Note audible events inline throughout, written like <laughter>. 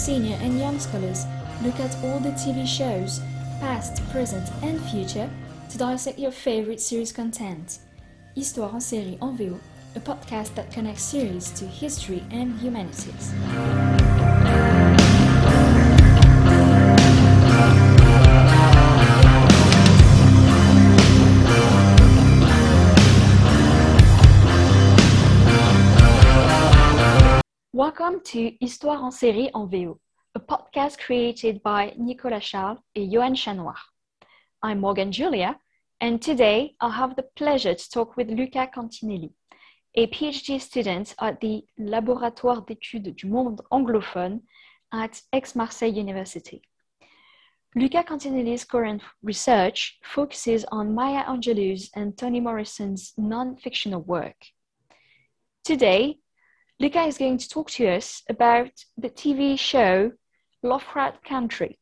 senior and young scholars look at all the TV shows, past, present, and future, to dissect your favorite series content. Histoire en série en VO, a podcast that connects series to history and humanities. Welcome to Histoire en série en VO, a podcast created by Nicolas Charles and Johan Chanoir. I'm Morgan Julia, and today I'll have the pleasure to talk with Luca Cantinelli, a PhD student at the Laboratoire d'études du monde anglophone at Aix-Marseille University. Luca Cantinelli's current research focuses on Maya Angelou's and Toni Morrison's non-fictional work. Today, Luca is going to talk to us about the TV show Lovecraft Country.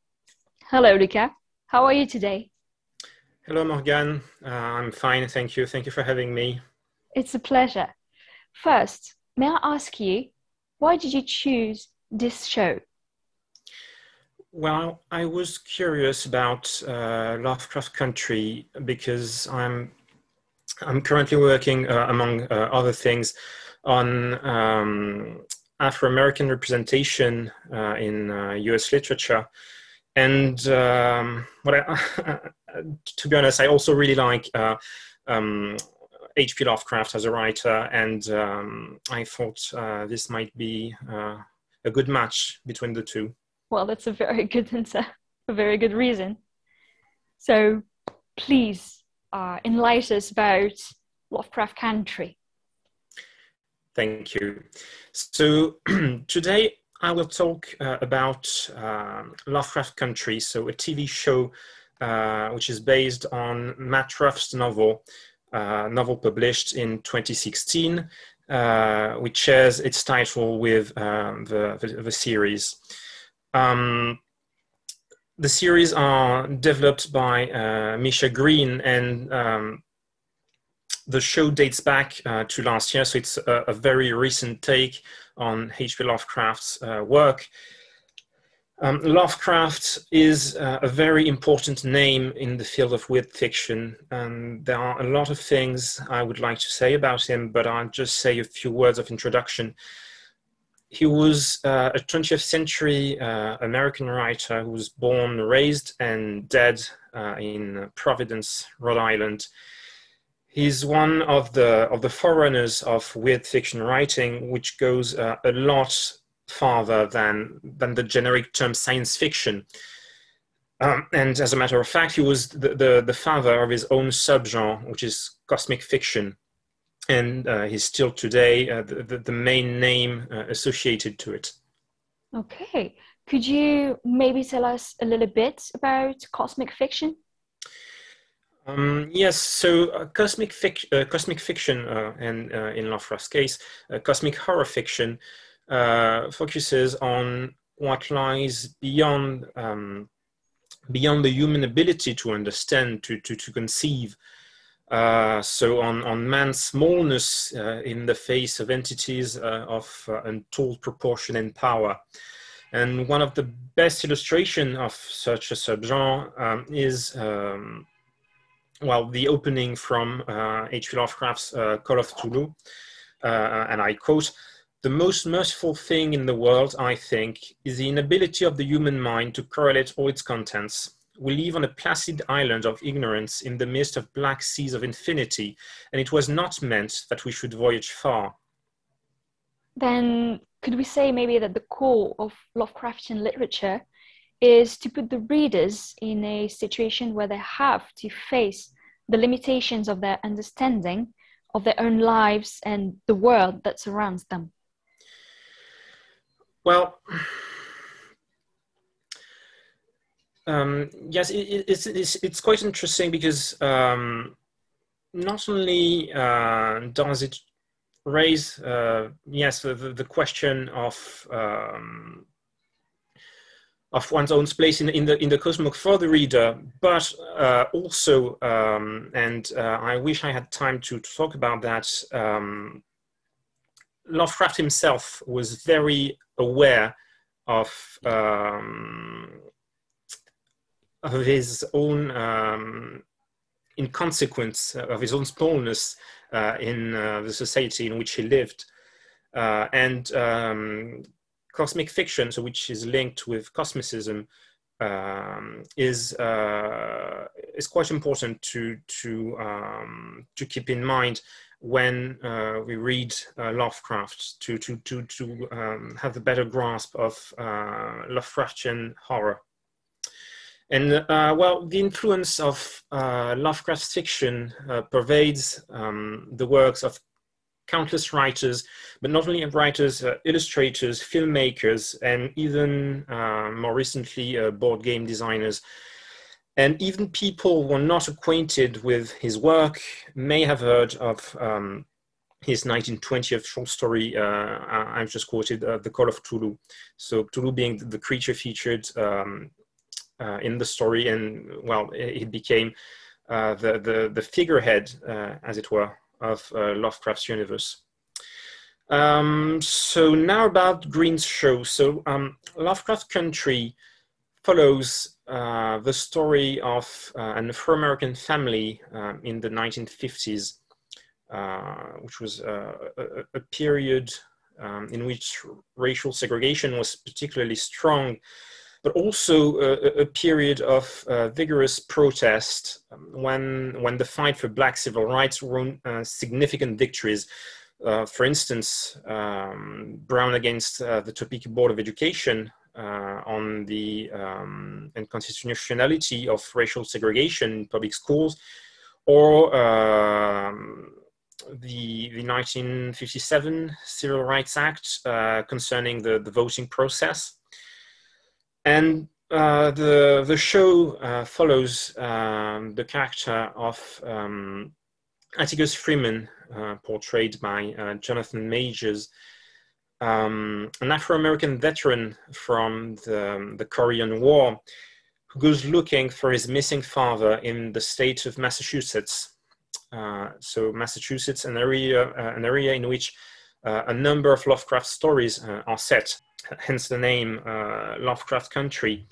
Hello, Luca. How are you today? Hello, Morgan. Uh, I'm fine, thank you. Thank you for having me. It's a pleasure. First, may I ask you, why did you choose this show? Well, I was curious about uh, Lovecraft Country because I'm I'm currently working, uh, among uh, other things, on um, Afro American representation uh, in US uh, literature. And um, what I, <laughs> to be honest, I also really like uh, um, H.P. Lovecraft as a writer, and um, I thought uh, this might be a good match between the two. Well, that's a very <laughs> good answer, a very good reason. So please uh, enlighten us about Lovecraft Country. Thank you. So <clears throat> today I will talk uh, about uh, Lovecraft Country, so a TV show uh, which is based on Matt Ruff's novel, uh, novel published in 2016, uh, which shares its title with um, the, the, the, series. Um, the series are developed by uh, Misha Green and um, the show dates back uh, to last year, so it's a, a very recent take on H.P. Lovecraft's uh, work. Um, Lovecraft is uh, a very important name in the field of weird fiction, and there are a lot of things I would like to say about him, but I'll just say a few words of introduction. He was uh, a 20th century uh, American writer who was born, raised, and dead uh, in Providence, Rhode Island he's one of the of the forerunners of weird fiction writing, which goes uh, a lot farther than than the generic term science fiction. Um, and as a matter of fact, he was the, the, the, father of his own subgenre, which is cosmic fiction. And uh, he's still today uh, the, the, the, main name uh, associated to it. Okay. Could you maybe tell us a little bit about cosmic fiction? Um, yes, so uh, cosmic, fic- uh, cosmic fiction, uh, and uh, in Lovecraft's case, uh, cosmic horror fiction, uh, focuses on what lies beyond um, beyond the human ability to understand, to to, to conceive. so on on man's smallness in the face of entities of untold proportion and power. And one of the best illustration of such a subgenre um, is um, well, the opening from H.P. Uh, Lovecraft's uh, Call of Cthulhu, uh, and I quote, the most merciful thing in the world, I think, is the inability of the human mind to correlate all its contents. We live on a placid island of ignorance in the midst of black seas of infinity, and it was not meant that we should voyage far. Then, could we say maybe that the core of Lovecraftian literature is to put the readers in a situation where they have to face the limitations of their understanding of their own lives and the world that surrounds them? Well, um, yes, it, it's, it's, it's quite interesting because um, not only uh, does it raise, uh, yes, the, the question of um, of one's own place in, in the in the cosmos for the reader, but uh, also, um, and uh, I wish I had time to, talk about that. Um, Lovecraft himself was very aware of um, of his own um, inconsequence of his own smallness uh, in uh, the society in which he lived, uh, and um, cosmic fiction, so which is linked with cosmicism, um, is uh, is quite important to to um, to keep in mind when uh, we read uh, Lovecraft to to to to um, have a better grasp of uh, Lovecraftian horror. And uh, well, the influence of uh, Lovecraft's fiction pervades um, the works of countless writers, but not only writers, illustrators, filmmakers, and even more recently, board game designers. And even people who are not acquainted with his work may have heard of um, his 1920th short story, uh, I've just quoted, uh, The Call of Cthulhu. So Cthulhu being the creature featured um, uh, in the story, and well, it became uh, the, the, the figurehead, uh, as it were, of uh, Lovecraft's universe. Um, so now about Green's show. So um, Lovecraft Country follows uh, the story of uh, an Afro-American family um, in the 1950s, uh, which was uh, a, a, period um, in which racial segregation was particularly strong, but also a, a period of uh, vigorous protest um, when, when the fight for Black civil rights won significant victories. for instance, um, Brown against the Topeka Board of Education uh, on the um, constitutionality of racial segregation in public schools, or um, the, the 1957 Civil Rights Act uh, concerning the, the voting process. And uh, the, the show uh, follows um, the character of um, Atticus Freeman, uh, portrayed by uh, Jonathan Majors, um, an Afro-American veteran from the, the Korean War who goes looking for his missing father in the state of Massachusetts. Uh, so Massachusetts, an area, uh, an area in which a number of Lovecraft stories uh, are set, hence the name uh, Lovecraft Country.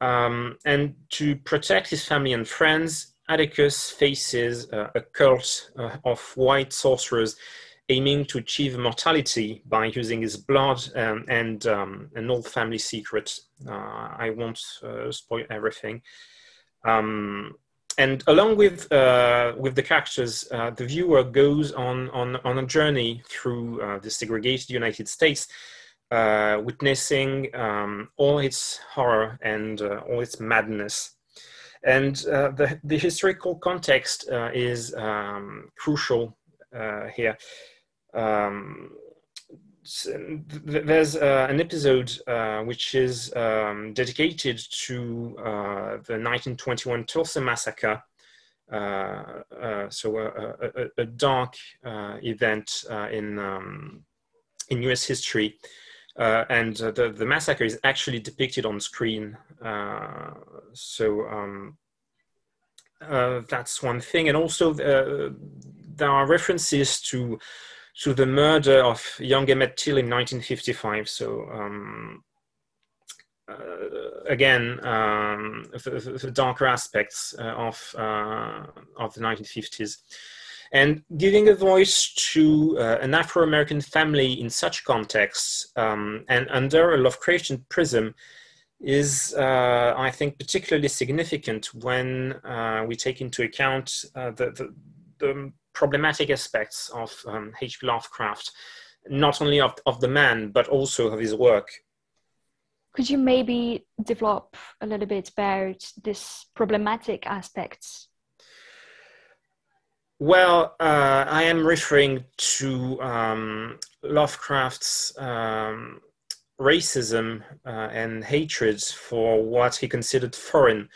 Um, and to protect his family and friends, Atticus faces uh, a cult of white sorcerers aiming to achieve immortality by using his blood um, and um, an old family secret. Uh, I won't uh, spoil everything. Um, and along with uh, with the characters, uh, the viewer goes on on, on a journey through uh, the segregated United States, uh, witnessing um, all its horror and all its madness. And the the historical context is um, crucial here um, there's uh, an episode uh, which is um, dedicated to uh, the 1921 Tulsa massacre. Uh, uh, so a, a, a dark event in um, in U.S. history, and the the massacre is actually depicted on screen. so um, that's one thing, and also there are references to to the murder of young Emmett Till in 1955. So um, uh, again, um, the, the, darker aspects uh, of uh, of the 1950s, and giving a voice to uh, an Afro-American family in such contexts um, and under a Lovecraftian prism is, uh, I think, particularly significant when uh, we take into account the, the, the problematic aspects of um, H.P. Lovecraft, not only of, of the man, but also of his work. Could you maybe develop a little bit about this problematic aspects? Well, uh, I am referring to um, Lovecraft's um, racism uh, and hatred for what he considered foreign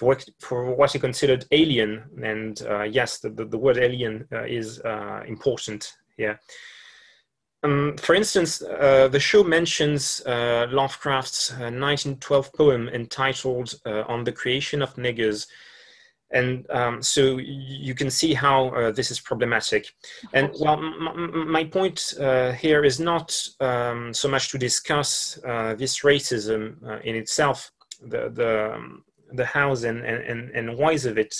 for what, for what he considered alien. And uh, yes, the, the, the, word alien uh, is uh, important here. um, for instance, uh, the show mentions uh, Lovecraft's 1912 uh, poem entitled uh, On the Creation of Niggers. And um, so you can see how uh, this is problematic. And well, my point here is not um, so much to discuss this racism in itself, the, the, um, the hows and, and, and whys of it,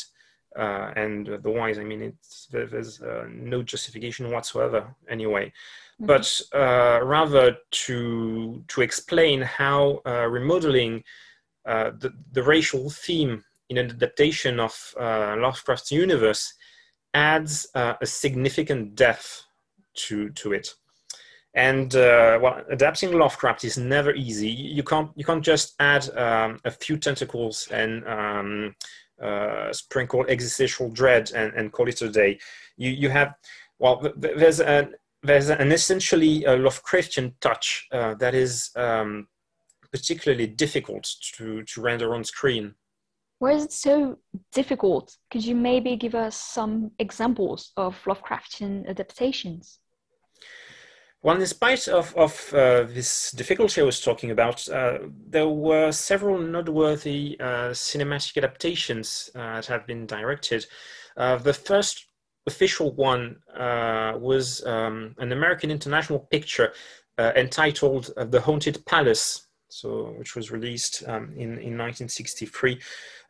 uh, and the whys, I mean, it's, there's uh, no justification whatsoever anyway mm-hmm. but uh, rather to to explain how uh, remodeling uh, the, the racial theme in an adaptation of uh, Lovecraft's universe adds uh, a significant depth to to it. And uh, well, adapting Lovecraft is never easy. You can't you can't just add um, a few tentacles and um, sprinkle existential dread and, and call it a day. You you have well, there's an there's an essentially a Lovecraftian touch uh, that is um, particularly difficult to, to render on screen. Why is it so difficult? Could you maybe give us some examples of Lovecraftian adaptations? Well, in spite of, of uh, this difficulty I was talking about, uh, there were several noteworthy uh, cinematic adaptations uh, that have been directed. Uh, the first official one uh, was um, an American international picture entitled The Haunted Palace, so which was released um, in, in 1963.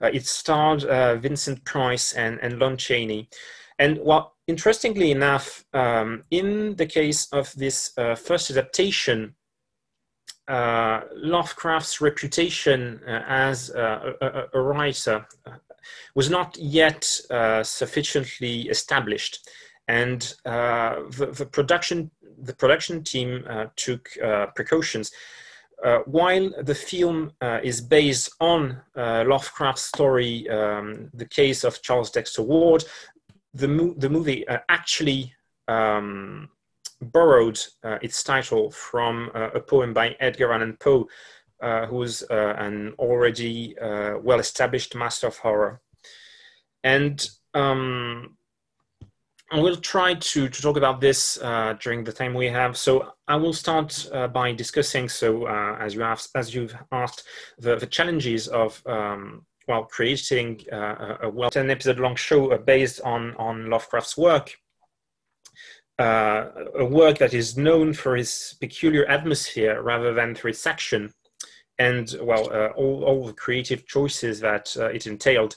Uh, it starred Vincent Price and, and Lon Chaney. And well, interestingly enough, um, in the case of this uh, first adaptation, Lovecraft's reputation as a, a, writer was not yet uh, sufficiently established. And uh, the, the, production, the production team uh, took uh, precautions. Uh, while the film is based on Lovecraft's story, um, The Case of Charles Dexter Ward, the, mo- the movie actually um, borrowed uh, its title from uh, a poem by Edgar Allan Poe, uh, who's an already well-established master of horror and um, I will try to, to talk about this uh, during the time we have. So I will start uh, by discussing, so uh, as, you have, as you've asked, the, the challenges of um, well, creating uh, a well 10 episode long show based on, on Lovecraft's work. Uh, a work that is known for its peculiar atmosphere rather than for its action and well uh, all, all the creative choices that it entailed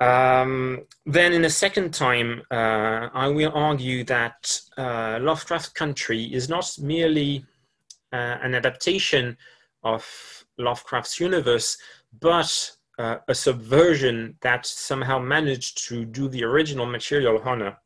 um, then, in a second time, uh, I will argue that uh, Lovecraft Country is not merely uh, an adaptation of Lovecraft's universe, but uh, a subversion that somehow managed to do the original material honor.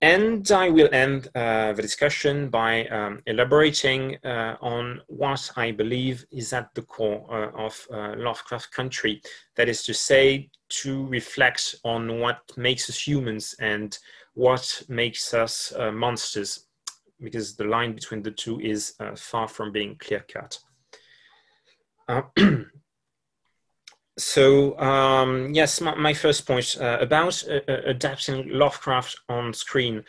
And I will end uh, the discussion by um, elaborating uh, on what I believe is at the core uh, of uh, Lovecraft Country. That is to say, to reflect on what makes us humans and what makes us uh, monsters, because the line between the two is uh, far from being clear cut. <clears throat> So um, yes, my, my, first point uh, about uh, uh, adapting Lovecraft on screen.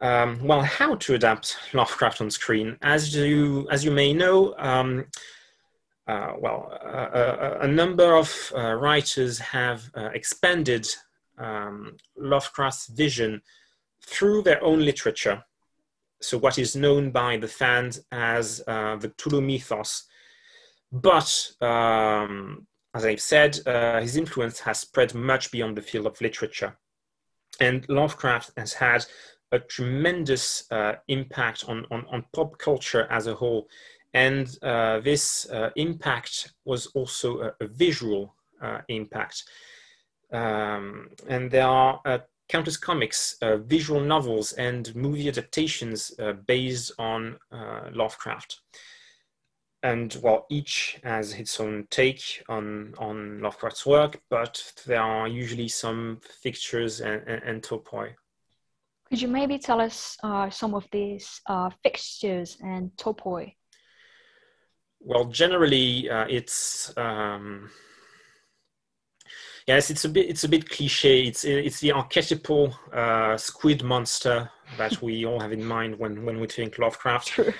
Um, well, how to adapt Lovecraft on screen? As you as you may know, um, uh, well, a, a, number of uh, writers have uh, expanded um, Lovecraft's vision through their own literature. So what is known by the fans as the Cthulhu mythos, but um, as I've said, uh, his influence has spread much beyond the field of literature. And Lovecraft has had a tremendous uh, impact on, on, on, pop culture as a whole. And uh, this uh, impact was also a, a visual uh, impact. Um, and there are uh, countless comics, visual novels, and movie adaptations based on Lovecraft and well, each has its own take on on Lovecraft's work, but there are usually some fixtures and, and, and topoi. Could you maybe tell us uh, some of these uh, fixtures and topoi? Well, generally, uh, it's um, yes, it's a bit it's a bit cliche. It's it's the archetypal uh, squid monster that we all have in mind when, when we think Lovecraft. <laughs> True.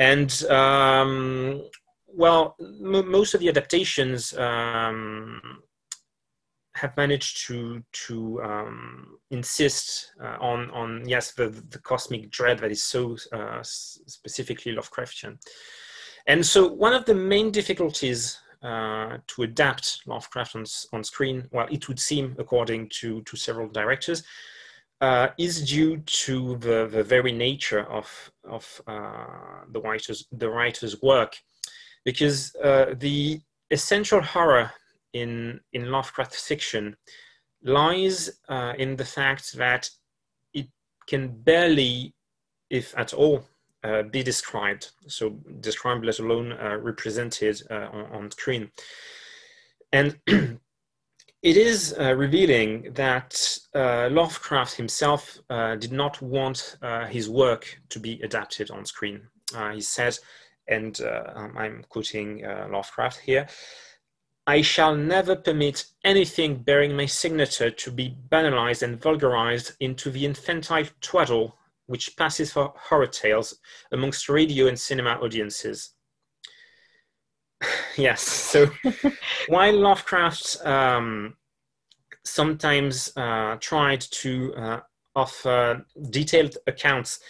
And um, well, most of the adaptations um, have managed to to um, insist uh, on on yes the the cosmic dread that is so uh, specifically Lovecraftian. And so one of the main difficulties uh, to adapt Lovecraft on, on screen, well, it would seem, according to, to several directors, uh, is due to the, the very nature of, of uh, the, writer's, the writer's work. Because uh, the essential horror in, in Lovecraft fiction lies uh, in the fact that it can barely, if at all, uh, be described. So described, let alone uh, represented on, on, screen. And <clears throat> it is uh, revealing that uh, Lovecraft himself uh, did not want his work to be adapted on screen. he said, and um, I'm quoting Lovecraft here, I shall never permit anything bearing my signature to be banalized and vulgarized into the infantile twaddle which passes for horror tales amongst radio and cinema audiences. <laughs> yes, so while Lovecraft um, sometimes uh, tried to uh, offer detailed accounts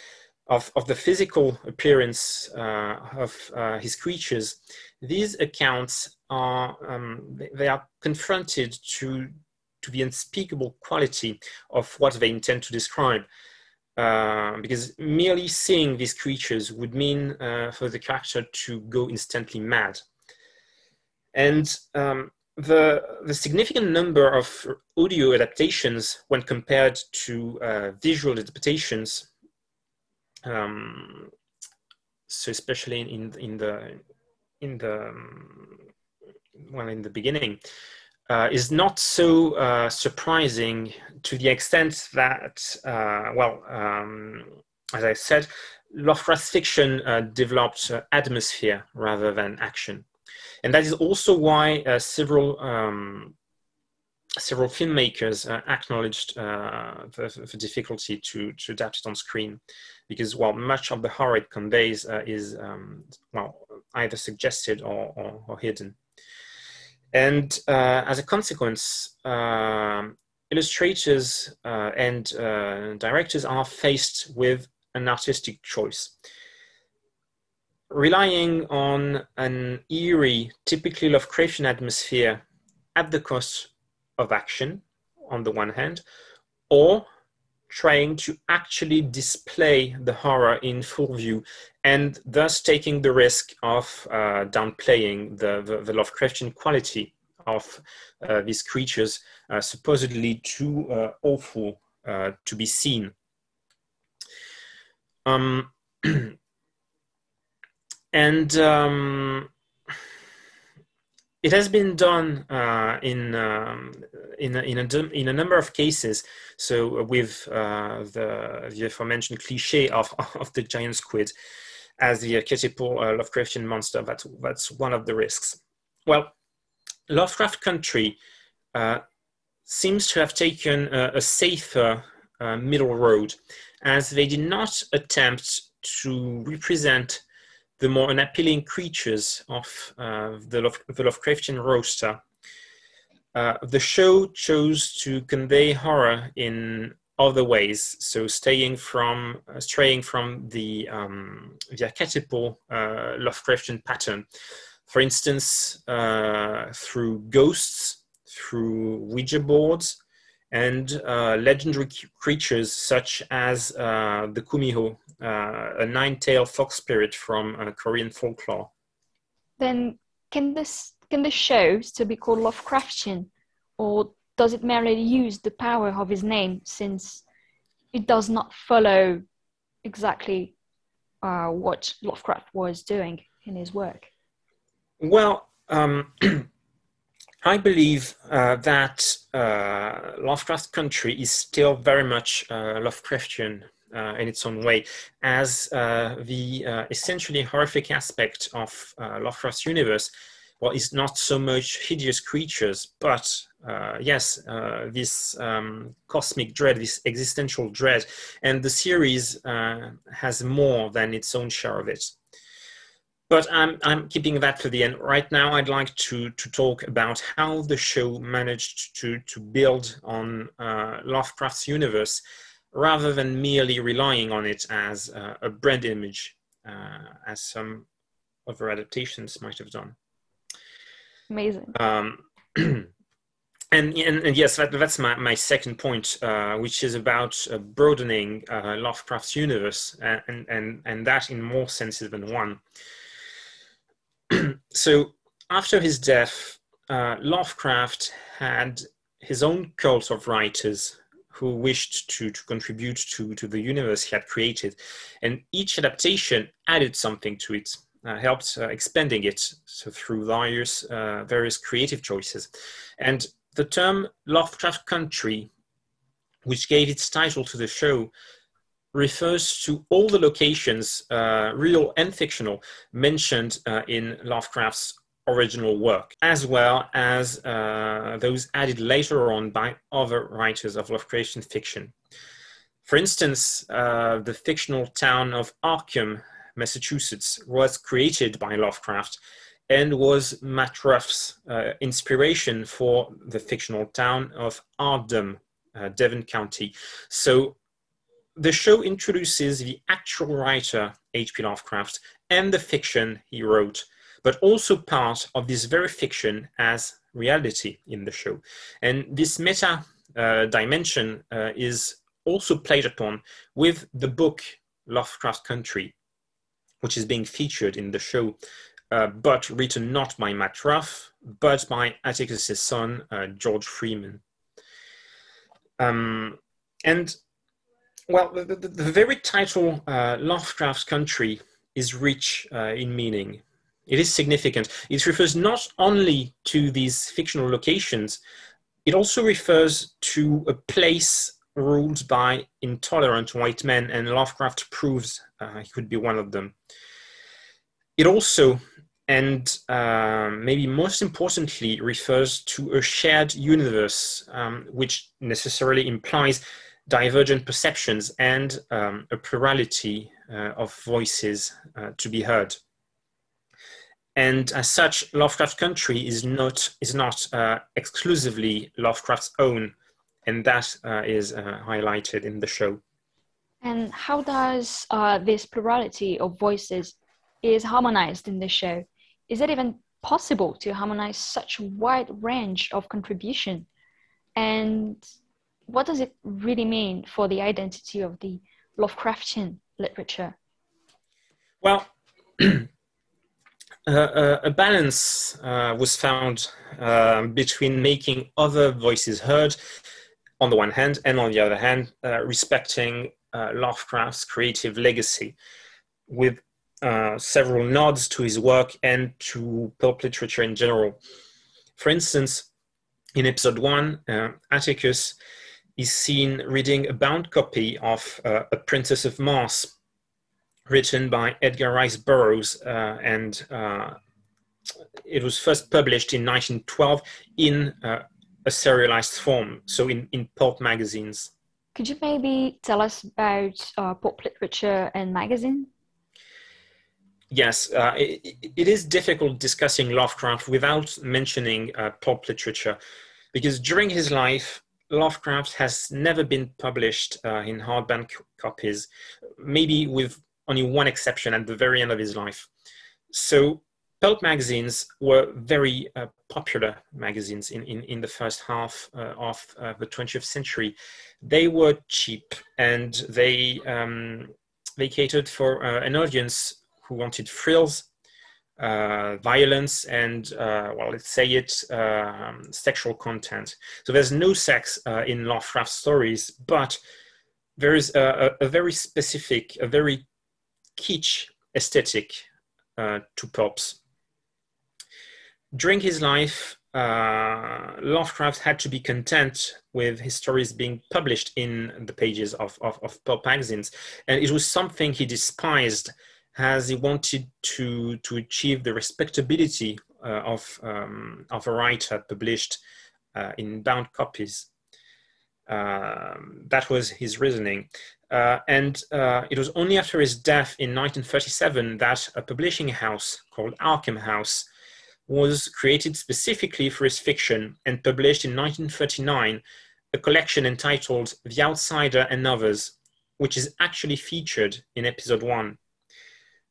of, of the physical appearance uh, of uh, his creatures, these accounts are um, they are confronted to to the unspeakable quality of what they intend to describe. Uh, because merely seeing these creatures would mean uh, for the character to go instantly mad. And um, the, the significant number of audio adaptations when compared to uh, visual adaptations, um, so especially in, in the in the um, well in the beginning, uh, is not so uh, surprising to the extent that, uh, well, um, as I said, Lovecraft fiction uh, developed uh, atmosphere rather than action. And that is also why uh, several um, several filmmakers acknowledged the, the, difficulty to, to adapt it on screen, because while much of the horror it conveys is um, well either suggested or, or, or hidden. And uh, as a consequence, uh, illustrators uh, and uh, directors are faced with an artistic choice. Relying on an eerie, typically Lovecraftian atmosphere at the cost of action, on the one hand, or trying to actually display the horror in full view and thus taking the risk of uh, downplaying the, the, the, Lovecraftian quality of uh, these creatures, uh, supposedly too uh, awful uh, to be seen. Um, <clears throat> and um, it has been done uh, in, um, in, in, a, in a number of cases. So with uh, the, the aforementioned cliche of, of the giant squid as the archetypal uh, Lovecraftian monster, that, that's one of the risks. Well, Lovecraft Country uh, seems to have taken a, a safer uh, middle road as they did not attempt to represent the more unappealing creatures of uh, the, the, Lovecraftian roster. Uh, the show chose to convey horror in other ways, so staying from uh, straying from the um, the archetypal uh, Lovecraftian pattern. For instance, uh, through ghosts, through Ouija boards, and uh, legendary creatures such as the Kumiho, uh, a nine-tailed fox spirit from uh, Korean folklore. Then can this can the show still be called Lovecraftian, or does it merely use the power of his name since it does not follow exactly uh, what Lovecraft was doing in his work? Well, um, <clears throat> I believe uh, that uh, Lovecraft Country is still very much uh, Lovecraftian uh, in its own way, as uh, the essentially horrific aspect of Lovecraft's universe well, is not so much hideous creatures, but yes, this um, cosmic dread, this existential dread, and the series has more than its own share of it. But I'm, I'm keeping that for the end. Right now, I'd like to, to talk about how the show managed to, to build on uh, Lovecraft's universe rather than merely relying on it as a brand image, uh, as some other adaptations might have done. Amazing. Um, <clears throat> and, and, and, yes, that, that's my, my second point, uh, which is about uh, broadening uh, Lovecraft's universe, and, and, and that in more senses than one. <clears throat> so, after his death, uh, Lovecraft had his own cult of writers who wished to, to contribute to, to the universe he had created. And each adaptation added something to it uh, helped uh, expanding it so through various, uh, various creative choices. And the term Lovecraft Country, which gave its title to the show, refers to all the locations, uh, real and fictional, mentioned uh, in Lovecraft's original work, as well as uh, those added later on by other writers of Lovecraftian fiction. For instance, the fictional town of Arkham Massachusetts, was created by Lovecraft and was Matt Ruff's uh, inspiration for the fictional town of Ardham, uh, Devon County. So the show introduces the actual writer, H.P. Lovecraft, and the fiction he wrote, but also part of this very fiction as reality in the show. And this meta uh, dimension uh, is also played upon with the book Lovecraft Country, which is being featured in the show, uh, but written not by Matt Ruff, but by Atticus' son, uh, George Freeman. Um, and, well, the, the, the very title, uh, Lovecraft's Country, is rich uh, in meaning. It is significant. It refers not only to these fictional locations, it also refers to a place ruled by intolerant white men, and Lovecraft proves uh, he could be one of them. It also, and uh, maybe most importantly, refers to a shared universe, um, which necessarily implies divergent perceptions and um, a plurality uh, of voices uh, to be heard. And as such, Lovecraft Country is not is not uh, exclusively Lovecraft's own and that uh, is uh, highlighted in the show. And how does uh, this plurality of voices is harmonized in the show? Is it even possible to harmonize such a wide range of contribution? And what does it really mean for the identity of the Lovecraftian literature? Well, <clears throat> uh, a balance uh, was found uh, between making other voices heard on the one hand, and on the other hand, uh, respecting uh, Lovecraft's creative legacy with uh, several nods to his work and to pulp literature in general. For instance, in episode one, Atticus is seen reading a bound copy of uh, A Princess of Mars, written by Edgar Rice Burroughs, uh, and it was first published in 1912 in a serialized form, so in, in pulp magazines. Could you maybe tell us about uh, pulp literature and magazine? Yes, uh, it, it is difficult discussing Lovecraft without mentioning uh, pulp literature, because during his life, Lovecraft has never been published uh, in hardback copies, maybe with only one exception at the very end of his life. So pulp magazines were very uh, popular magazines in, in, in the first half uh, of uh, the 20th century. They were cheap and they, um, they catered for uh, an audience who wanted thrills, uh, violence, and, uh, well, let's say it, um, sexual content. So there's no sex in Lovecraft stories, but there is a, a, very specific, a very kitsch aesthetic to pulps during his life, uh, Lovecraft had to be content with his stories being published in the pages of, of, of pulp magazines. And it was something he despised as he wanted to, to achieve the respectability uh, of, um, of a writer published uh, in bound copies. Um, that was his reasoning. Uh, and uh, it was only after his death in 1937 that a publishing house called Arkham House was created specifically for his fiction and published in 1939 a collection entitled The Outsider and Others, which is actually featured in episode one.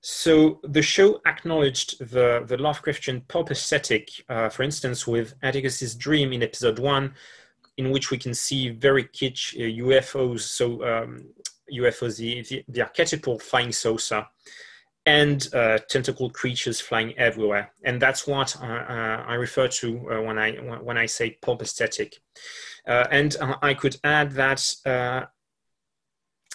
So the show acknowledged the, the Lovecraftian pulp aesthetic, uh, for instance, with Atticus's Dream in episode one, in which we can see very kitsch uh, UFOs, so um, UFOs, the, the, the, archetypal flying saucer, and uh, tentacled creatures flying everywhere. And that's what uh, uh, I refer to uh, when, I, when I say pulp aesthetic. and I could add that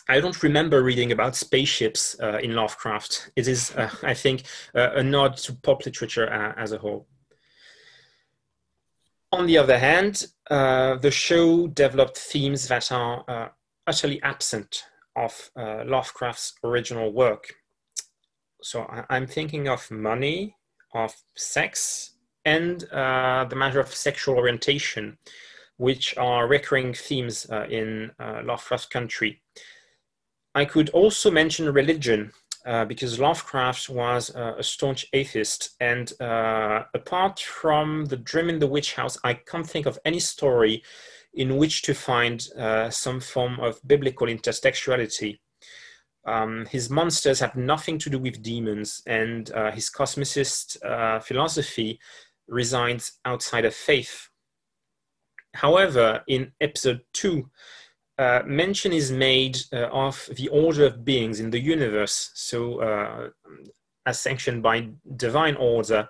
I don't remember reading about spaceships uh, in Lovecraft. It is, uh, I think, uh, a nod to pop literature uh, as a whole. On the other hand, uh, the show developed themes that are uh, utterly absent of Lovecraft's original work. So I- am thinking of money, of sex, and the matter of sexual orientation, which are recurring themes in Lovecraft country. I could also mention religion uh, because Lovecraft was uh, a staunch atheist. And uh, apart from The Dream in the Witch House, I can't think of any story in which to find uh, some form of biblical intertextuality. Um, his monsters have nothing to do with demons, and uh, his cosmicist philosophy resides outside of faith. However, in episode two, uh, mention is made uh, of the order of beings in the universe, so uh, as sanctioned by divine order,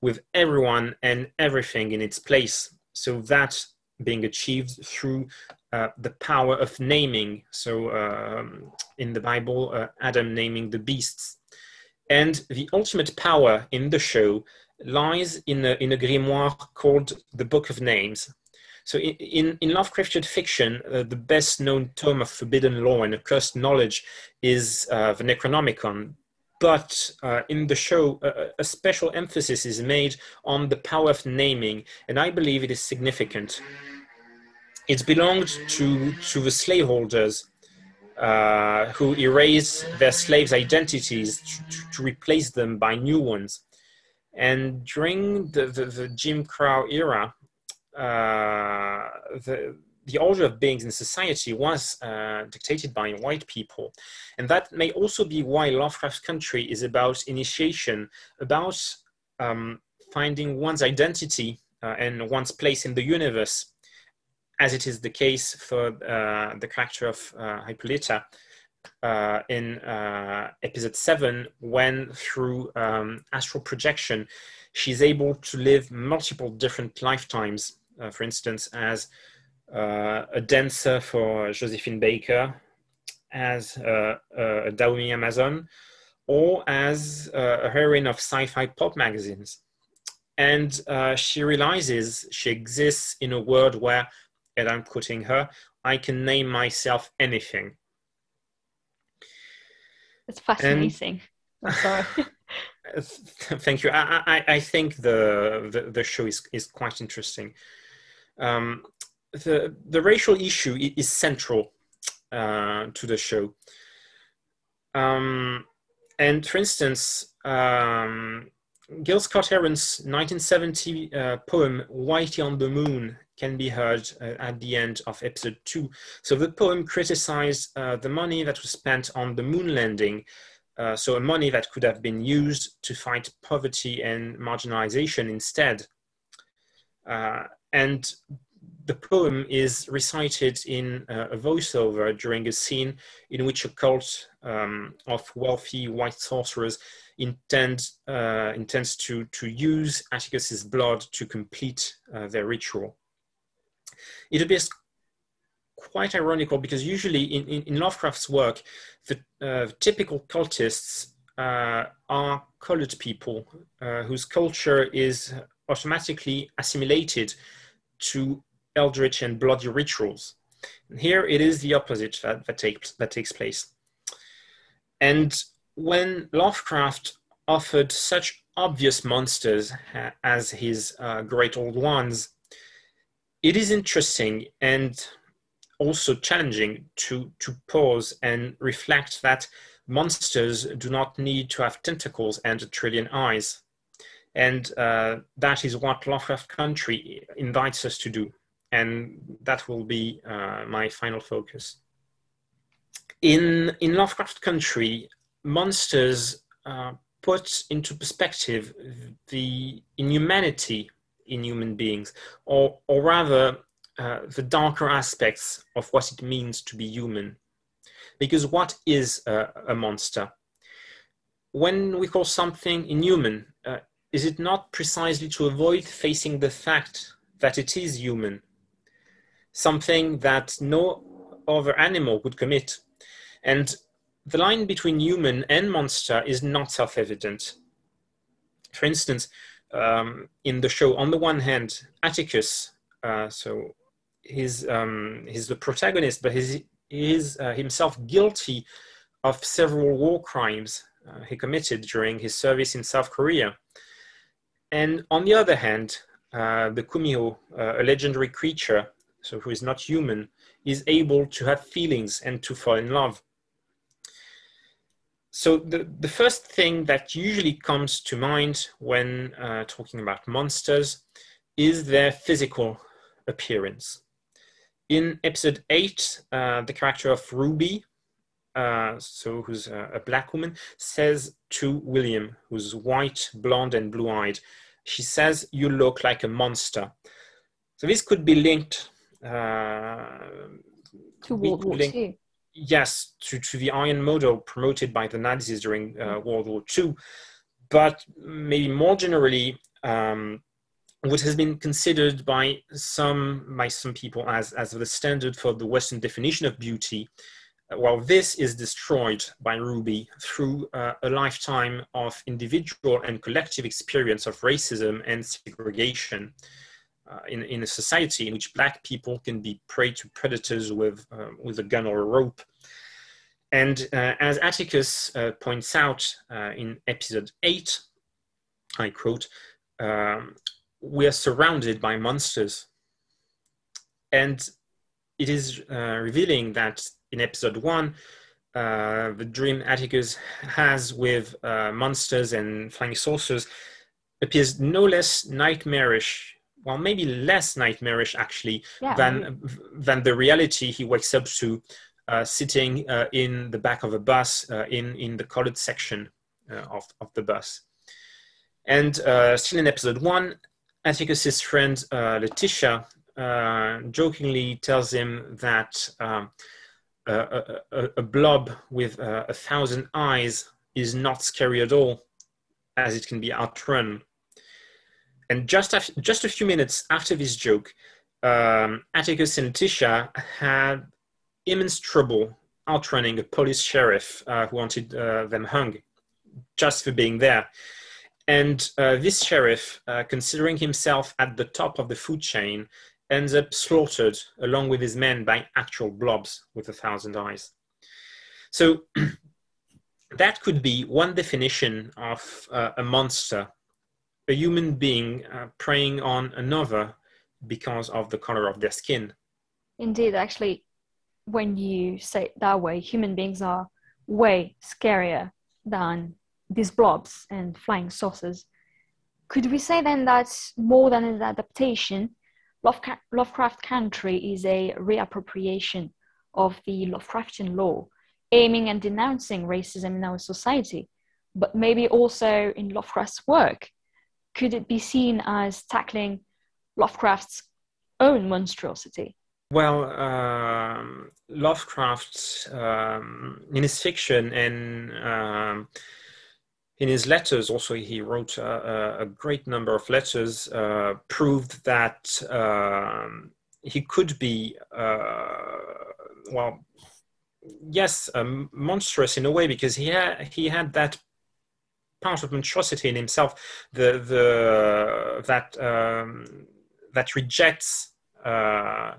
with everyone and everything in its place. So that being achieved through uh, the power of naming. So um, in the Bible, uh, Adam naming the beasts. And the ultimate power in the show lies in a, in a grimoire called the Book of Names. So in, in Lovecraftian fiction, uh, the best known tome of forbidden law and accursed knowledge is uh, the Necronomicon. But uh, in the show, a special emphasis is made on the power of naming, and I believe it is significant. It belonged to, to the slaveholders uh, who erased their slaves' identities to, to, replace them by new ones. And during the, the, the Jim Crow era, uh, the the order of beings in society was uh, dictated by white people. And that may also be why Lovecraft's country is about initiation, about um, finding one's identity uh, and one's place in the universe, as it is the case for uh, the character of uh, Hippolyta uh, in uh, episode 7, when through um, astral projection, she's able to live multiple different lifetimes for instance, as uh, a dancer for Josephine Baker, as a, a Dahomey Amazon, or as a heroine of sci-fi pop magazines. And uh, she realizes she exists in a world where, and I'm quoting her, I can name myself anything. It's fascinating. And, I'm sorry. <laughs> thank you. I, I, I think the, the, the show is, is quite interesting um, the the racial issue is central uh, to the show. Um, and for instance, um, Gil Scott Heron's 1970 uh, poem "Whitey on the Moon" can be heard uh, at the end of episode two. So the poem criticized uh, the money that was spent on the moon landing. Uh, so a money that could have been used to fight poverty and marginalization instead. And the poem is recited in uh, a voiceover during a scene in which a cult um, of wealthy white sorcerers intend, uh, intends to, to use Atticus's blood to complete uh, their ritual. It appears quite ironical because usually in, in, in Lovecraft's work, the uh, typical cultists uh, are colored people uh, whose culture is automatically assimilated to eldritch and bloody rituals. And here it is the opposite that, that, takes, that takes place. And when Lovecraft offered such obvious monsters as his uh, great old ones, it is interesting and also challenging to, to pause and reflect that monsters do not need to have tentacles and a trillion eyes. And uh, that is what Lovecraft Country invites us to do. And that will be uh, my final focus. In, in Lovecraft Country, monsters uh, put into perspective the inhumanity in human beings, or, or rather, uh, the darker aspects of what it means to be human. Because what is a, a monster? When we call something inhuman, uh, is it not precisely to avoid facing the fact that it is human? Something that no other animal would commit. And the line between human and monster is not self evident. For instance, um, in the show, on the one hand, Atticus, uh, so he's um, he's the protagonist, but he's, he is uh, himself guilty of several war crimes uh, he committed during his service in South Korea. And on the other hand, uh, the Kumiho, uh, a legendary creature, so who is not human, is able to have feelings and to fall in love. So the, the first thing that usually comes to mind when uh, talking about monsters is their physical appearance in episode eight, uh, the character of Ruby, uh, so who's a, a, black woman, says to William, who's white, blonde, and blue-eyed, she says, "You look like a monster." So this could be linked uh, to World War linked, II. Yes, to, to the Aryan model promoted by the Nazis during uh, World War II, but maybe more generally. Um, what has been considered by some by some people as as the standard for the Western definition of beauty. Uh, well, this is destroyed by Ruby through uh, a lifetime of individual and collective experience of racism and segregation uh, in, in a society in which Black people can be prey to predators with, uh, with a gun or a rope. And uh, as Atticus uh, points out in episode 8, I quote, um, we are surrounded by monsters. And it is uh, revealing that in episode one, uh, the dream Atticus has with uh, monsters and flying saucers appears no less nightmarish, well, maybe less nightmarish actually, yeah, than, than the reality he wakes up to uh, sitting uh, in the back of a bus uh, in, in the colored section of, of the bus. And still in episode one, Atticus's friend uh, Letitia uh, jokingly tells him that um, a, a, a, blob with uh, a thousand eyes is not scary at all, as it can be outrun. And just, after, just a few minutes after this joke, um, Atticus and Tisha had immense trouble outrunning a police sheriff uh, who wanted uh, them hung just for being there. And uh, this sheriff, uh, considering himself at the top of the food chain, ends up slaughtered along with his men by actual blobs with a thousand eyes. So <clears throat> that could be one definition of uh, a monster, a human being uh, preying on another because of the color of their skin. Indeed, actually, when you say it that way, human beings are way scarier than these blobs and flying saucers. Could we say then that more than an adaptation, Lovecraft Country is a reappropriation of the Lovecraftian lore, aiming and denouncing racism in our society, but maybe also in Lovecraft's work? Could it be seen as tackling Lovecraft's own monstrosity? Well, um, Lovecraft, um, in his fiction and um, in his letters, also he wrote a, a great number of letters, uh, proved that um, he could be, uh, well, yes, um, monstrous in a way because he had he had that part of monstrosity in himself, the the that um, that rejects. Uh,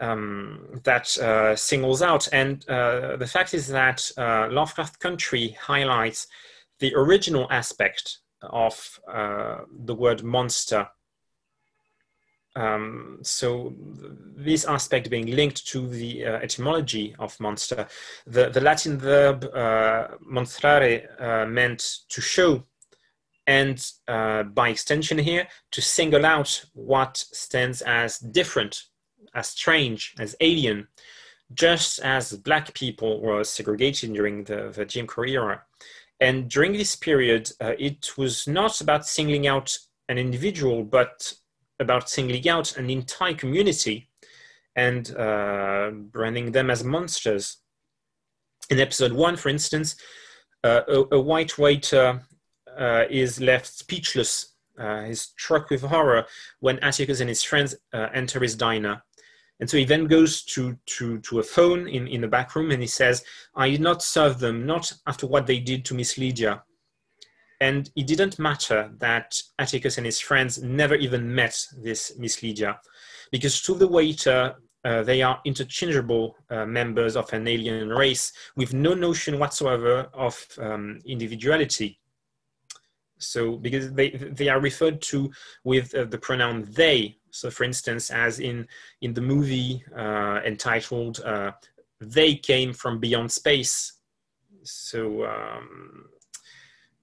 um, that uh, singles out. And uh, the fact is that uh, Lovecraft Country highlights the original aspect of uh, the word monster um, so this aspect being linked to the uh, etymology of monster, the, the Latin verb uh, monstrare uh, meant to show, and uh, by extension here, to single out what stands as different, as strange, as alien, just as black people were segregated during the, the Jim Crow era. And during this period, uh, it was not about singling out an individual, but about singling out an entire community and uh, branding them as monsters. In episode one, for instance, uh, a, a, white waiter uh, is left speechless. Uh, he's struck with horror when Atticus and his friends uh, enter his diner. And so he then goes to, to, to a phone in, in the back room and he says, I did not serve them, not after what they did to Miss Lydia. And it didn't matter that Atticus and his friends never even met this Miss Lydia, because to the waiter, uh, they are interchangeable uh, members of an alien race with no notion whatsoever of um, individuality. So, because they, they are referred to with uh, the pronoun they. So, for instance, as in, in the movie uh, entitled uh, They Came from Beyond Space. So, um,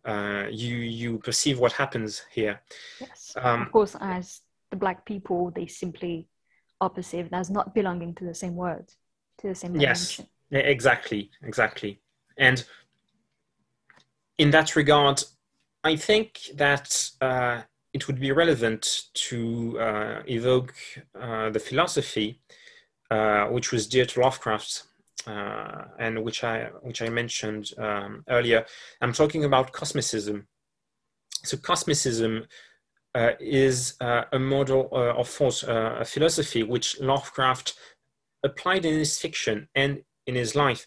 uh, you you perceive what happens here. Yes, um, of course, as the black people, they simply are perceived as not belonging to the same world, to the same dimension. Yes, exactly, exactly. And in that regard, I think that uh, it would be relevant to uh, evoke uh, the philosophy uh, which was dear to Lovecraft uh, and which I which I mentioned um, earlier. I'm talking about cosmicism. So cosmicism uh, is a model of uh, a philosophy which Lovecraft applied in his fiction and in his life.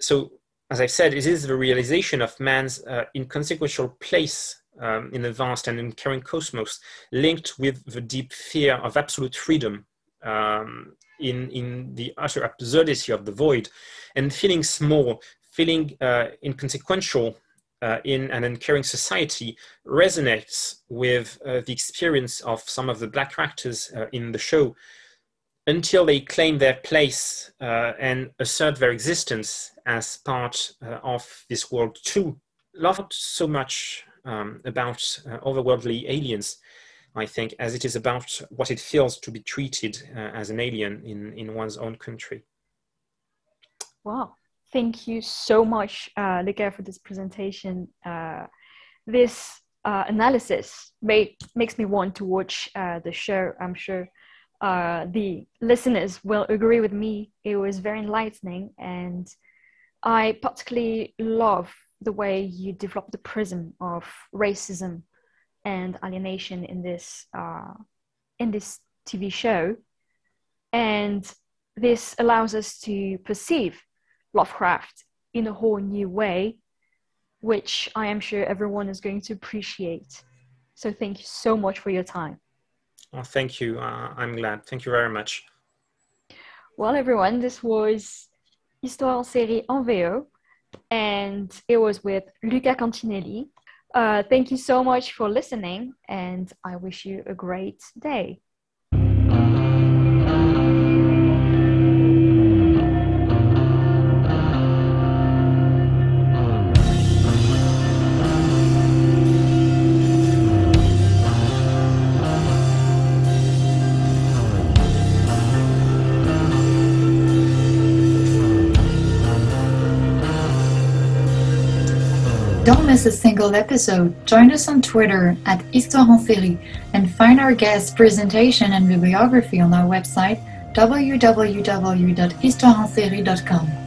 So, as I've said, it is the realization of man's uh, inconsequential place um, in the vast and enduring cosmos, linked with the deep fear of absolute freedom um, in, in the utter absurdity of the void and feeling small, feeling uh, inconsequential uh, in an uncaring society resonates with uh, the experience of some of the black characters uh, in the show until they claim their place uh, and assert their existence as part uh, of this world too. Not so much um, about otherworldly aliens, I think, as it is about what it feels to be treated uh, as an alien in, in one's own country. Wow. Thank you so much, uh, Luca, for this presentation. Uh, this uh, analysis may, makes me want to watch uh, the show. I'm sure uh, the listeners will agree with me. It was very enlightening, and I particularly love the way you develop the prism of racism and alienation in this uh, in this TV show, and this allows us to perceive Lovecraft in a whole new way, which I am sure everyone is going to appreciate. So thank you so much for your time. Oh, thank you. Uh, I'm glad. Thank you very much. Well, everyone, this was Histoire en série en VO, and it was with Luca Cantinelli, uh, thank you so much for listening, and I wish you a great day. Don't miss a single episode. Join us on Twitter at Histoire en Série and find our guest presentation and bibliography on our website www.histoireenserie.com.